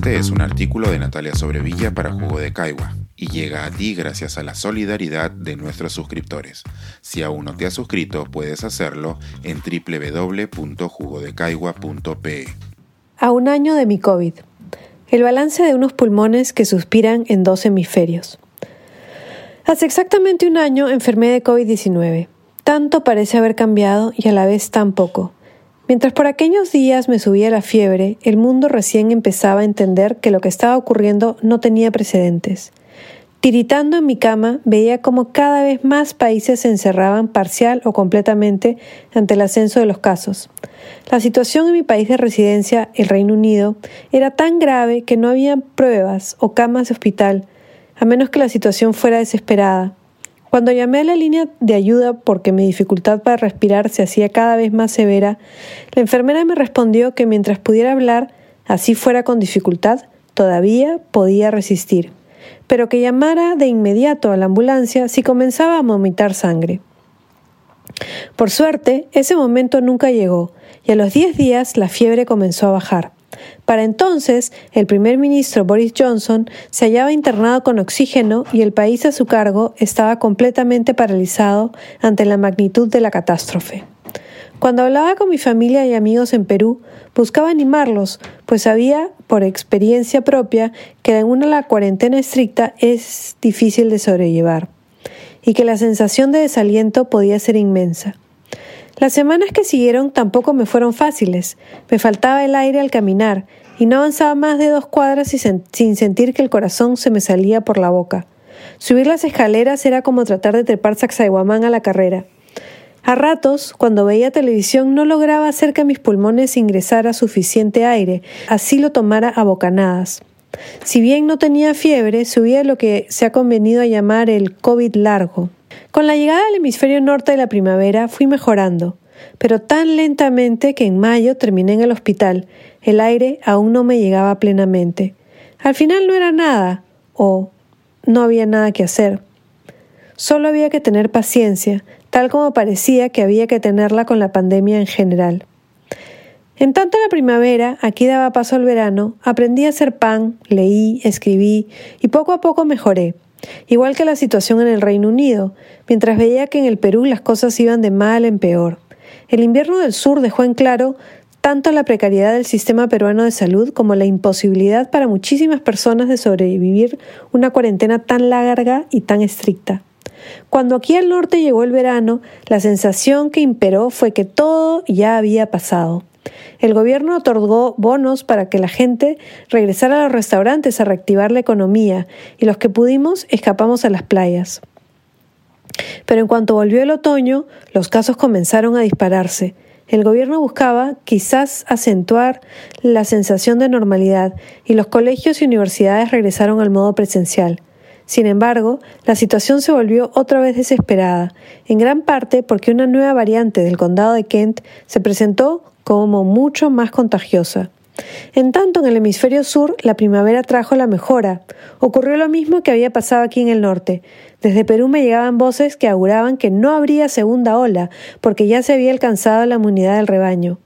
Este es un artículo de Natalia Sobrevilla para Jugo de Caigua y llega a ti gracias a la solidaridad de nuestros suscriptores. Si aún no te has suscrito, puedes hacerlo en www.jugodecaigua.pe. A un año de mi COVID. El balance de unos pulmones que suspiran en dos hemisferios. Hace exactamente un año enfermé de COVID-19. Tanto parece haber cambiado y a la vez tan poco. Mientras por aquellos días me subía la fiebre, el mundo recién empezaba a entender que lo que estaba ocurriendo no tenía precedentes. Tiritando en mi cama, veía como cada vez más países se encerraban parcial o completamente ante el ascenso de los casos. La situación en mi país de residencia, el Reino Unido, era tan grave que no había pruebas o camas de hospital, a menos que la situación fuera desesperada. Cuando llamé a la línea de ayuda porque mi dificultad para respirar se hacía cada vez más severa, la enfermera me respondió que mientras pudiera hablar, así fuera con dificultad, todavía podía resistir, pero que llamara de inmediato a la ambulancia si comenzaba a vomitar sangre. Por suerte, ese momento nunca llegó, y a los diez días la fiebre comenzó a bajar. Para entonces, el primer ministro Boris Johnson se hallaba internado con oxígeno y el país a su cargo estaba completamente paralizado ante la magnitud de la catástrofe. Cuando hablaba con mi familia y amigos en Perú, buscaba animarlos, pues sabía por experiencia propia que en una la cuarentena estricta es difícil de sobrellevar y que la sensación de desaliento podía ser inmensa. Las semanas que siguieron tampoco me fueron fáciles. Me faltaba el aire al caminar y no avanzaba más de dos cuadras sin sentir que el corazón se me salía por la boca. Subir las escaleras era como tratar de trepar Sacsayhuamán a la carrera. A ratos, cuando veía televisión, no lograba hacer que mis pulmones ingresara suficiente aire, así lo tomara a bocanadas. Si bien no tenía fiebre, subía lo que se ha convenido a llamar el COVID largo. Con la llegada del hemisferio norte de la primavera fui mejorando, pero tan lentamente que en mayo terminé en el hospital. El aire aún no me llegaba plenamente. Al final no era nada, o no había nada que hacer. Solo había que tener paciencia, tal como parecía que había que tenerla con la pandemia en general. En tanto la primavera, aquí daba paso al verano, aprendí a hacer pan, leí, escribí y poco a poco mejoré. Igual que la situación en el Reino Unido, mientras veía que en el Perú las cosas iban de mal en peor. El invierno del sur dejó en claro tanto la precariedad del sistema peruano de salud como la imposibilidad para muchísimas personas de sobrevivir una cuarentena tan larga y tan estricta. Cuando aquí al norte llegó el verano, la sensación que imperó fue que todo ya había pasado. El gobierno otorgó bonos para que la gente regresara a los restaurantes a reactivar la economía y los que pudimos escapamos a las playas. Pero en cuanto volvió el otoño, los casos comenzaron a dispararse. El gobierno buscaba quizás acentuar la sensación de normalidad y los colegios y universidades regresaron al modo presencial. Sin embargo, la situación se volvió otra vez desesperada, en gran parte porque una nueva variante del condado de Kent se presentó como mucho más contagiosa. En tanto, en el hemisferio sur, la primavera trajo la mejora. Ocurrió lo mismo que había pasado aquí en el norte. Desde Perú me llegaban voces que auguraban que no habría segunda ola, porque ya se había alcanzado la inmunidad del rebaño.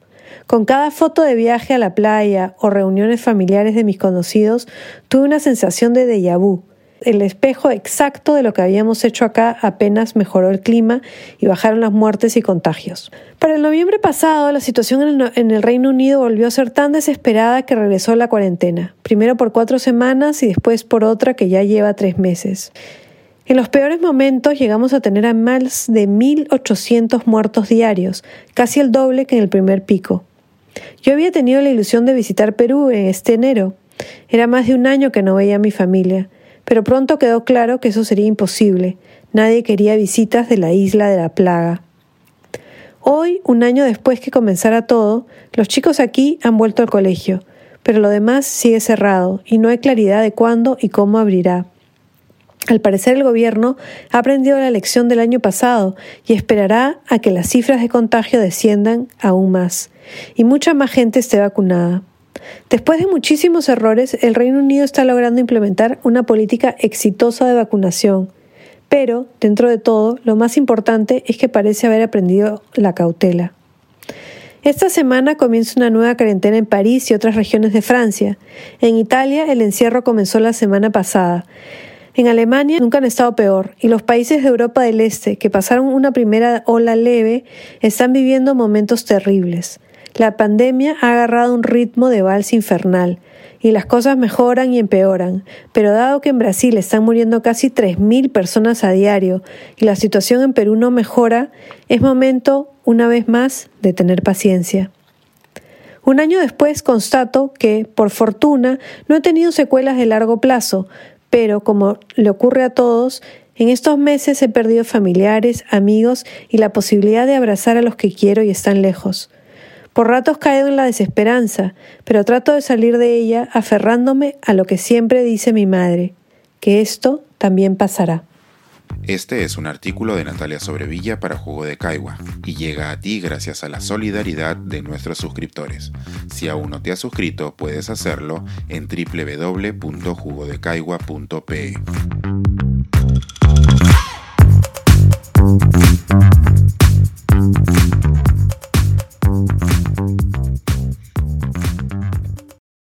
Con cada foto de viaje a la playa o reuniones familiares de mis conocidos, tuve una sensación de déjà vu el espejo exacto de lo que habíamos hecho acá apenas mejoró el clima y bajaron las muertes y contagios. Para el noviembre pasado, la situación en el, Reino Unido volvió a ser tan desesperada que regresó la cuarentena, primero por cuatro semanas y después por otra que ya lleva tres meses. En los peores momentos llegamos a tener a más de 1.800 muertos diarios, casi el doble que en el primer pico. Yo había tenido la ilusión de visitar Perú en este enero. Era más de un año que no veía a mi familia pero pronto quedó claro que eso sería imposible. Nadie quería visitas de la isla de la plaga. Hoy, un año después que comenzara todo, los chicos aquí han vuelto al colegio, pero lo demás sigue cerrado y no hay claridad de cuándo y cómo abrirá. Al parecer el gobierno ha aprendido la lección del año pasado y esperará a que las cifras de contagio desciendan aún más y mucha más gente esté vacunada. Después de muchísimos errores, el Reino Unido está logrando implementar una política exitosa de vacunación. Pero, dentro de todo, lo más importante es que parece haber aprendido la cautela. Esta semana comienza una nueva cuarentena en París y otras regiones de Francia. En Italia el encierro comenzó la semana pasada. En Alemania nunca han estado peor y los países de Europa del Este, que pasaron una primera ola leve, están viviendo momentos terribles. La pandemia ha agarrado un ritmo de vals infernal y las cosas mejoran y empeoran, pero dado que en Brasil están muriendo casi 3.000 personas a diario y la situación en Perú no mejora, es momento, una vez más, de tener paciencia. Un año después constato que, por fortuna, no he tenido secuelas de largo plazo, pero como le ocurre a todos, en estos meses he perdido familiares, amigos y la posibilidad de abrazar a los que quiero y están lejos. Por ratos caigo en la desesperanza, pero trato de salir de ella aferrándome a lo que siempre dice mi madre, que esto también pasará. Este es un artículo de Natalia Sobrevilla para Jugo de Caigua y llega a ti gracias a la solidaridad de nuestros suscriptores. Si aún no te has suscrito, puedes hacerlo en www.jugodecaigua.pe.